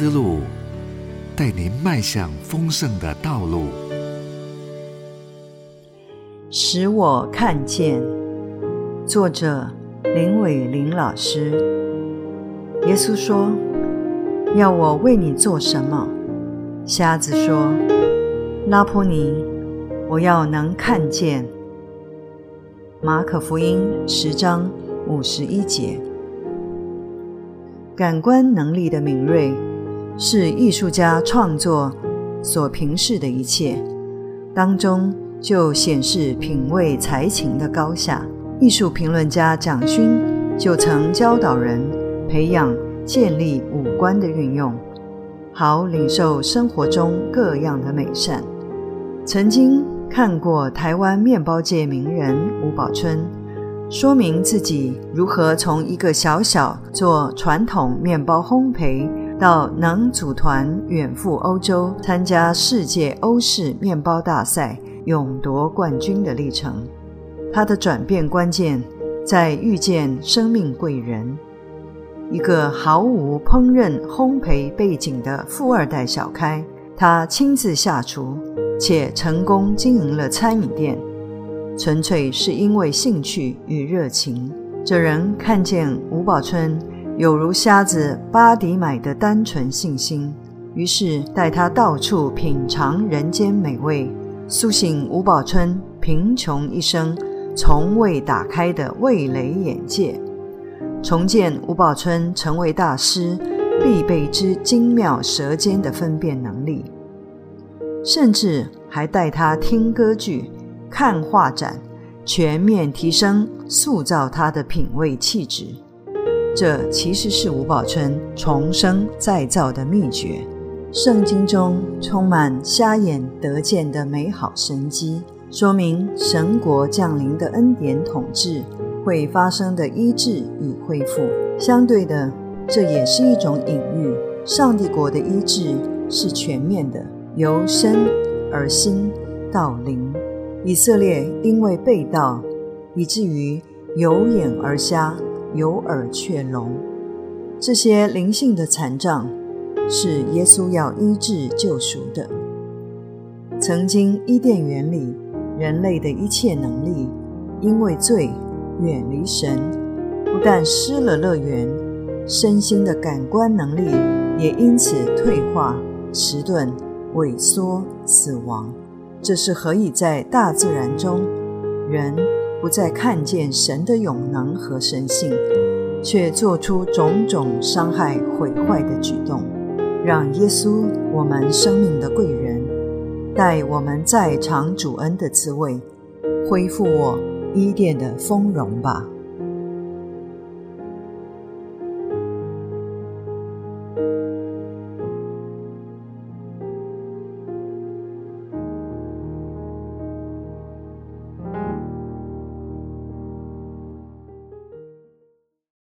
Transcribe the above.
思路，带您迈向丰盛的道路。使我看见，作者林伟林老师。耶稣说：“要我为你做什么？”瞎子说：“拉波尼，我要能看见。”马可福音十章五十一节。感官能力的敏锐，是艺术家创作所平视的一切，当中就显示品味才情的高下。艺术评论家蒋勋就曾教导人培养建立五官的运用，好领受生活中各样的美善。曾经看过台湾面包界名人吴宝春。说明自己如何从一个小小做传统面包烘焙，到能组团远赴欧洲参加世界欧式面包大赛，勇夺冠军的历程。他的转变关键在遇见生命贵人，一个毫无烹饪烘焙背景的富二代小开，他亲自下厨，且成功经营了餐饮店。纯粹是因为兴趣与热情。这人看见吴宝春有如瞎子巴迪买的单纯信心，于是带他到处品尝人间美味，苏醒吴宝春贫穷一生从未打开的味蕾眼界，重建吴宝春成为大师必备之精妙舌尖的分辨能力，甚至还带他听歌剧。看画展，全面提升、塑造他的品味气质。这其实是吴宝春重生再造的秘诀。圣经中充满瞎眼得见的美好神迹，说明神国降临的恩典统治会发生的医治与恢复。相对的，这也是一种隐喻：上帝国的医治是全面的，由身而心到灵。以色列因为被盗，以至于有眼而瞎，有耳却聋。这些灵性的残障，是耶稣要医治救赎的。曾经伊甸园里，人类的一切能力，因为罪远离神，不但失了乐园，身心的感官能力也因此退化、迟钝、萎缩、死亡。这是何以在大自然中，人不再看见神的永能和神性，却做出种种伤害毁坏的举动？让耶稣，我们生命的贵人，带我们在尝主恩的滋味，恢复我伊甸的丰容吧。